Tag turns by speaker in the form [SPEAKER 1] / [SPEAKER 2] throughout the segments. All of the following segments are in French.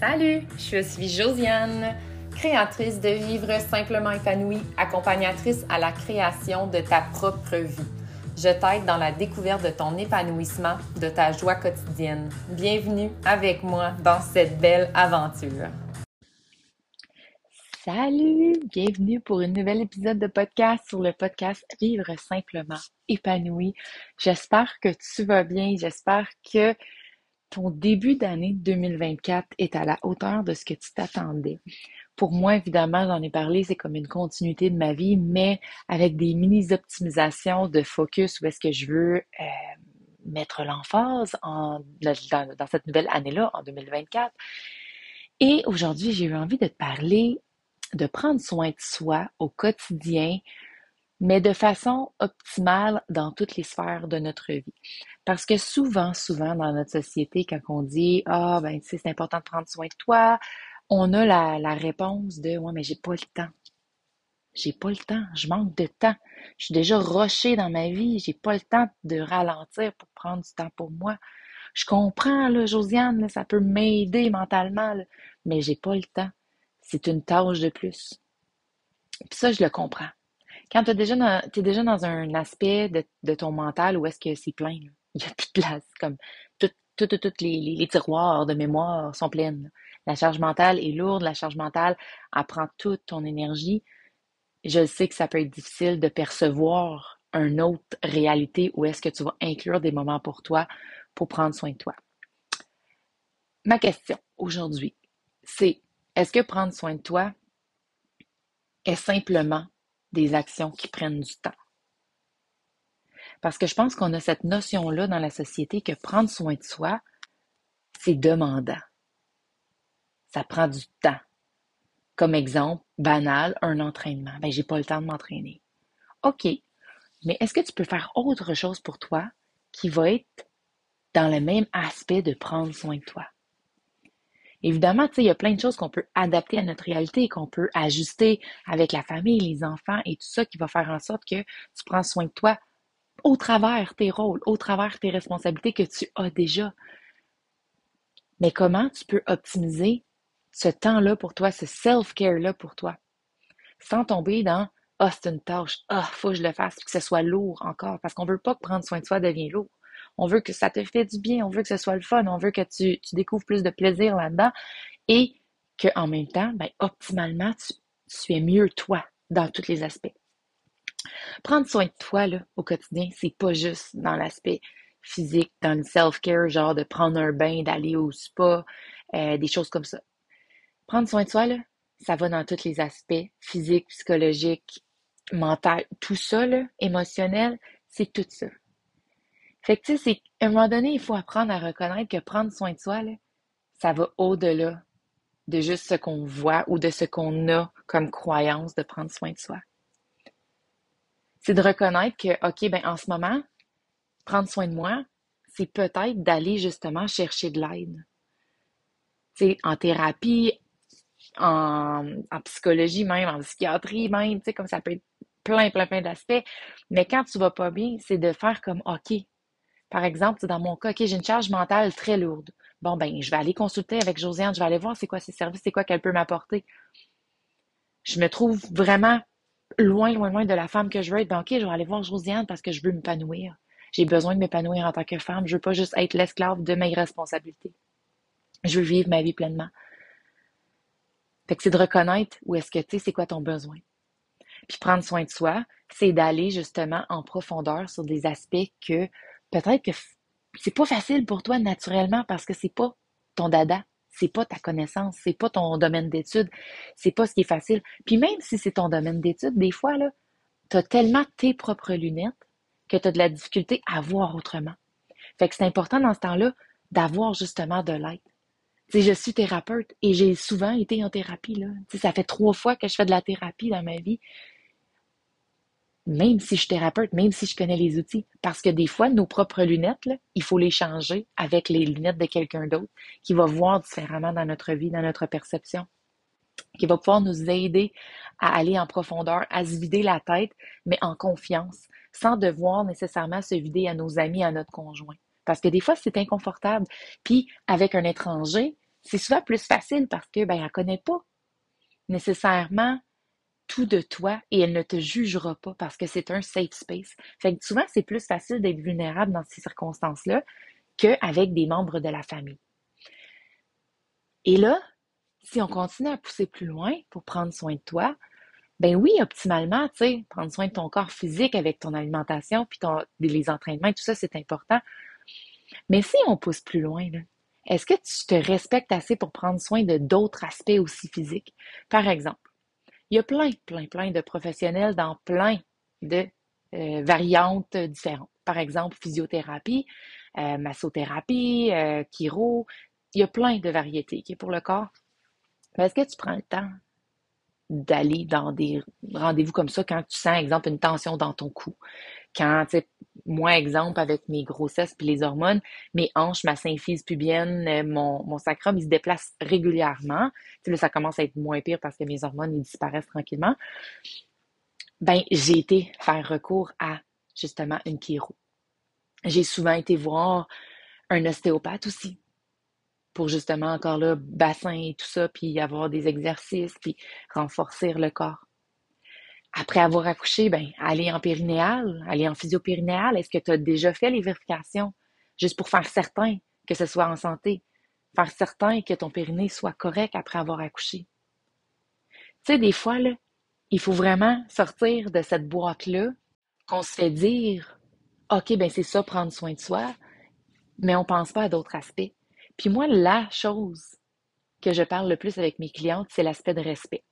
[SPEAKER 1] Salut, je suis Josiane, créatrice de Vivre simplement épanouie, accompagnatrice à la création de ta propre vie. Je t'aide dans la découverte de ton épanouissement, de ta joie quotidienne. Bienvenue avec moi dans cette belle aventure. Salut, bienvenue pour un nouvel épisode de podcast sur le podcast Vivre simplement épanoui. J'espère que tu vas bien, j'espère que ton début d'année 2024 est à la hauteur de ce que tu t'attendais. Pour moi, évidemment, j'en ai parlé, c'est comme une continuité de ma vie, mais avec des mini-optimisations de focus où est-ce que je veux euh, mettre l'emphase dans, dans cette nouvelle année-là, en 2024. Et aujourd'hui, j'ai eu envie de te parler de prendre soin de soi au quotidien, mais de façon optimale dans toutes les sphères de notre vie. Parce que souvent, souvent dans notre société, quand on dit Ah, ben, tu sais, c'est important de prendre soin de toi, on a la, la réponse de Ouais, mais j'ai pas le temps. J'ai pas le temps, je manque de temps. Je suis déjà rushée dans ma vie, j'ai pas le temps de ralentir pour prendre du temps pour moi. Je comprends, là, Josiane, ça peut m'aider mentalement, mais j'ai pas le temps. C'est une tâche de plus. Puis ça, je le comprends. Quand tu es déjà dans, déjà dans un aspect de, ton mental où est-ce que c'est plein, il y a plus de place, comme toutes tout, tout, les, les, tiroirs de mémoire sont pleines. La charge mentale est lourde, la charge mentale apprend toute ton énergie. Je sais que ça peut être difficile de percevoir une autre réalité où est-ce que tu vas inclure des moments pour toi pour prendre soin de toi. Ma question aujourd'hui, c'est est-ce que prendre soin de toi est simplement des actions qui prennent du temps? Parce que je pense qu'on a cette notion-là dans la société que prendre soin de soi, c'est demandant. Ça prend du temps. Comme exemple banal, un entraînement. Ben, j'ai pas le temps de m'entraîner. OK. Mais est-ce que tu peux faire autre chose pour toi qui va être dans le même aspect de prendre soin de toi? Évidemment, il y a plein de choses qu'on peut adapter à notre réalité, qu'on peut ajuster avec la famille, les enfants et tout ça qui va faire en sorte que tu prends soin de toi au travers tes rôles, au travers tes responsabilités que tu as déjà. Mais comment tu peux optimiser ce temps-là pour toi, ce self-care-là pour toi, sans tomber dans Ah, c'est une tâche, ah, faut que je le fasse, que ce soit lourd encore, parce qu'on veut pas que prendre soin de soi devienne lourd. On veut que ça te fait du bien, on veut que ce soit le fun, on veut que tu, découvres plus de plaisir là-dedans et qu'en même temps, ben, optimalement, tu, tu es mieux toi dans tous les aspects. Prendre soin de toi au quotidien, c'est pas juste dans l'aspect physique, dans le self-care, genre de prendre un bain, d'aller au spa, euh, des choses comme ça. Prendre soin de là, ça va dans tous les aspects, physique, psychologique, mental, tout ça, émotionnel, c'est tout ça. Fait que, tu sais, à un moment donné, il faut apprendre à reconnaître que prendre soin de soi, là, ça va au-delà de juste ce qu'on voit ou de ce qu'on a comme croyance de prendre soin de soi. C'est de reconnaître que, OK, ben, en ce moment, prendre soin de moi, c'est peut-être d'aller justement chercher de l'aide. Tu sais, en thérapie, en, en, psychologie même, en psychiatrie même, tu sais, comme ça peut être plein, plein, plein d'aspects. Mais quand tu vas pas bien, c'est de faire comme, OK, par exemple, dans mon cas, OK, j'ai une charge mentale très lourde. Bon, ben, je vais aller consulter avec Josiane, je vais aller voir c'est quoi ses services, c'est quoi qu'elle peut m'apporter. Je me trouve vraiment loin, loin, loin de la femme que je veux être. Ben, OK, je vais aller voir Josiane parce que je veux m'épanouir. J'ai besoin de m'épanouir en tant que femme. Je veux pas juste être l'esclave de mes responsabilités. Je veux vivre ma vie pleinement. Fait que c'est de reconnaître où est-ce que tu sais, c'est quoi ton besoin. Puis prendre soin de soi, c'est d'aller justement en profondeur sur des aspects que peut-être que c'est pas facile pour toi naturellement parce que c'est pas ton dada, c'est pas ta connaissance, c'est pas ton domaine d'étude, c'est pas ce qui est facile. Puis même si c'est ton domaine d'étude, des fois, là, tu as tellement tes propres lunettes que tu as de la difficulté à voir autrement. Fait que c'est important dans ce temps-là d'avoir justement de l'aide. Je suis thérapeute et j'ai souvent été en thérapie. Là. Ça fait trois fois que je fais de la thérapie dans ma vie même si je suis thérapeute, même si je connais les outils. Parce que des fois, nos propres lunettes, il faut les changer avec les lunettes de quelqu'un d'autre qui va voir différemment dans notre vie, dans notre perception, qui va pouvoir nous aider à aller en profondeur, à se vider la tête, mais en confiance, sans devoir nécessairement se vider à nos amis, à notre conjoint. Parce que des fois, c'est inconfortable. Puis, avec un étranger, c'est souvent plus facile parce que ben, connaît pas nécessairement tout de toi et elle ne te jugera pas parce que c'est un safe space. Fait que souvent, c'est plus facile d'être vulnérable dans ces circonstances-là qu'avec des membres de la famille. Et là, si on continue à pousser plus loin pour prendre soin de toi, ben oui, optimalement, tu sais, prendre soin de ton corps physique avec ton alimentation, puis ton, les entraînements, tout ça, c'est important. Mais si on pousse plus loin, est-ce que tu te respectes assez pour prendre soin de d'autres aspects aussi physiques? Par exemple, il y a plein, plein, plein de professionnels dans plein de euh, variantes différentes. Par exemple, physiothérapie, euh, massothérapie, euh, chiro, il y a plein de variétés qui pour le corps. Est-ce que tu prends le temps d'aller dans des rendez-vous comme ça quand tu sens, exemple, une tension dans ton cou? Quand, tu sais, moi, exemple, avec mes grossesses puis les hormones, mes hanches, ma symphyse pubienne, euh, mon, sacrum, ils se déplacent régulièrement. Tu sais, ça commence à être moins pire parce que mes hormones, ils disparaissent tranquillement. Ben, j'ai été faire recours à, justement, une chiro. J'ai souvent été voir un ostéopathe aussi pour justement encore là, bassin et tout ça, puis avoir des exercices, puis renforcer le corps. Après avoir accouché, ben, aller en périnéal, aller en physio-périnéal, est-ce que tu as déjà fait les vérifications? Juste pour faire certain que ce soit en santé, faire certain que ton périnée soit correct après avoir accouché? Tu sais, des fois, il faut vraiment sortir de cette boîte-là qu'on se fait dire, OK, ben c'est ça, prendre soin de soi, mais on pense pas à d'autres aspects. Puis moi, la chose que je parle le plus avec mes clientes, c'est l'aspect de respect.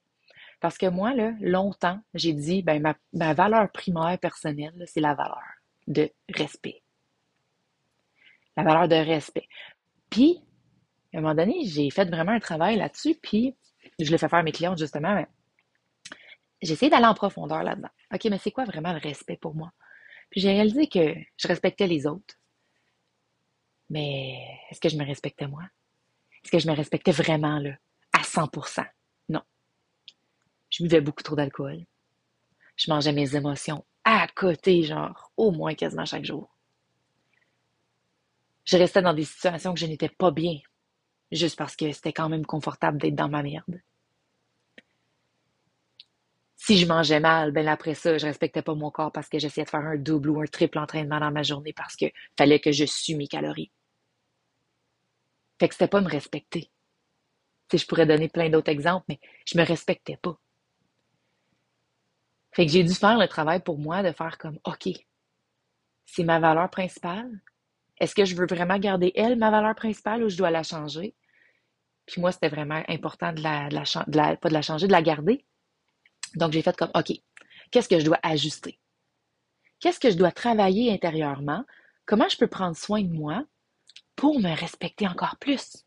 [SPEAKER 1] Parce que moi, là, longtemps, j'ai dit, ben, ma, valeur primaire personnelle, c'est la valeur de respect. La valeur de respect. Puis, à un moment donné, j'ai fait vraiment un travail là-dessus, puis je l'ai fait faire à mes clientes, justement. Mais j'ai essayé d'aller en profondeur là-dedans. OK, mais c'est quoi vraiment le respect pour moi? Puis j'ai réalisé que je respectais les autres, mais est-ce que je me respectais moi? Est-ce que je me respectais vraiment, là, à 100%? Je buvais beaucoup trop d'alcool. Je mangeais mes émotions à côté, genre, au moins quasiment chaque jour. Je restais dans des situations que je n'étais pas bien, juste parce que c'était quand même confortable d'être dans ma merde. Si je mangeais mal, ben après ça, je respectais pas mon corps parce que j'essayais de faire un double ou un triple entraînement dans ma journée parce que fallait que je sue mes calories. Fait que c'était pas me respecter. Je pourrais donner plein d'autres exemples, mais je me respectais pas. Fait que j'ai dû faire le travail pour moi de faire comme, OK, c'est ma valeur principale. Est-ce que je veux vraiment garder elle, ma valeur principale, ou je dois la changer? Puis moi, c'était vraiment important de la, de pas de la changer, de la garder. Donc, j'ai fait comme, OK, qu'est-ce que je dois ajuster? Qu'est-ce que je dois travailler intérieurement? Comment je peux prendre soin de moi pour me respecter encore plus?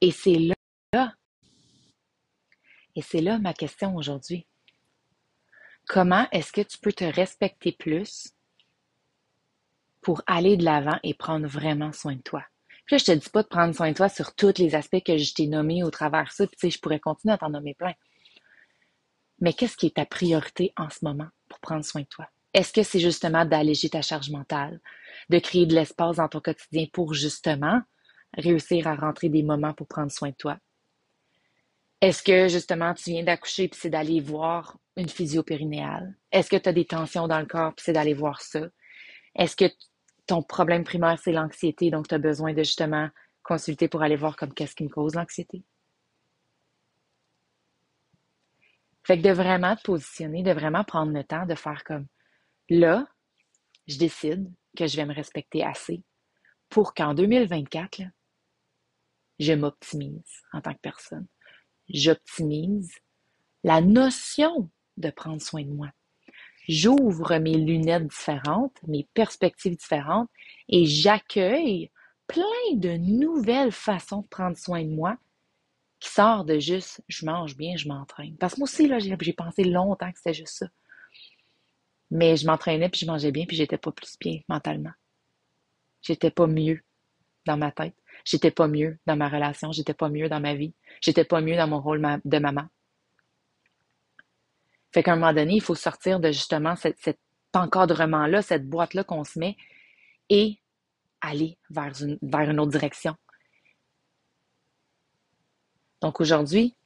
[SPEAKER 1] Et c'est là, et c'est là ma question aujourd'hui. Comment est-ce que tu peux te respecter plus pour aller de l'avant et prendre vraiment soin de toi? Puis là, je te dis pas de prendre soin de toi sur tous les aspects que je t'ai nommés au travers ça, puis tu sais, je pourrais continuer à t'en nommer plein. Mais qu'est-ce qui est ta priorité en ce moment pour prendre soin de toi? Est-ce que c'est justement d'alléger ta charge mentale, de créer de l'espace dans ton quotidien pour justement réussir à rentrer des moments pour prendre soin de toi? Est-ce que justement tu viens d'accoucher puis c'est d'aller voir une physio-périnéale? Est-ce que tu as des tensions dans le corps puis c'est d'aller voir ça? Est-ce que ton problème primaire c'est l'anxiété donc tu as besoin de justement consulter pour aller voir comme qu'est-ce qui me cause l'anxiété? Fait que de vraiment te positionner, de vraiment prendre le temps de faire comme Là, je décide que je vais me respecter assez pour qu'en 2024, je m'optimise en tant que personne. J'optimise la notion de prendre soin de moi. J'ouvre mes lunettes différentes, mes perspectives différentes et j'accueille plein de nouvelles façons de prendre soin de moi qui sortent de juste je mange bien, je m'entraîne. Parce que moi aussi, là, j'ai pensé longtemps que c'était juste ça. Mais je m'entraînais, puis je mangeais bien, puis j'étais pas plus bien mentalement. J'étais pas mieux dans ma tête. J'étais pas mieux dans ma relation. J'étais pas mieux dans ma vie. J'étais pas mieux dans mon rôle de maman. Fait qu'à un moment donné, il faut sortir de justement cet, encadrement-là, cette boîte-là qu'on se met et aller vers une, vers une autre direction. Donc aujourd'hui,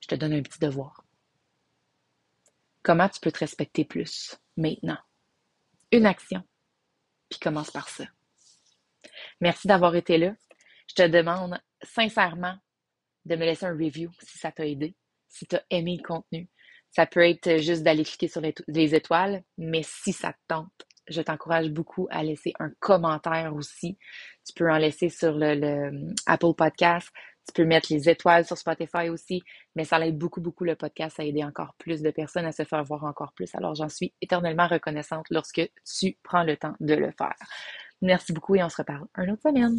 [SPEAKER 1] je te donne un petit devoir. Comment tu peux te respecter plus maintenant? Une action, puis commence par ça. Merci d'avoir été là. Je te demande sincèrement de me laisser un review si ça t'a aidé, si tu as aimé le contenu. Ça peut être juste d'aller cliquer sur les étoiles, mais si ça te tente, je t'encourage beaucoup à laisser un commentaire aussi. Tu peux en laisser sur le, Apple Podcast. Tu peux mettre les étoiles sur Spotify aussi, mais ça aide beaucoup, beaucoup le podcast à aider encore plus de personnes à se faire voir encore plus. Alors, j'en suis éternellement reconnaissante lorsque tu prends le temps de le faire. Merci beaucoup et on se reparle un autre semaine.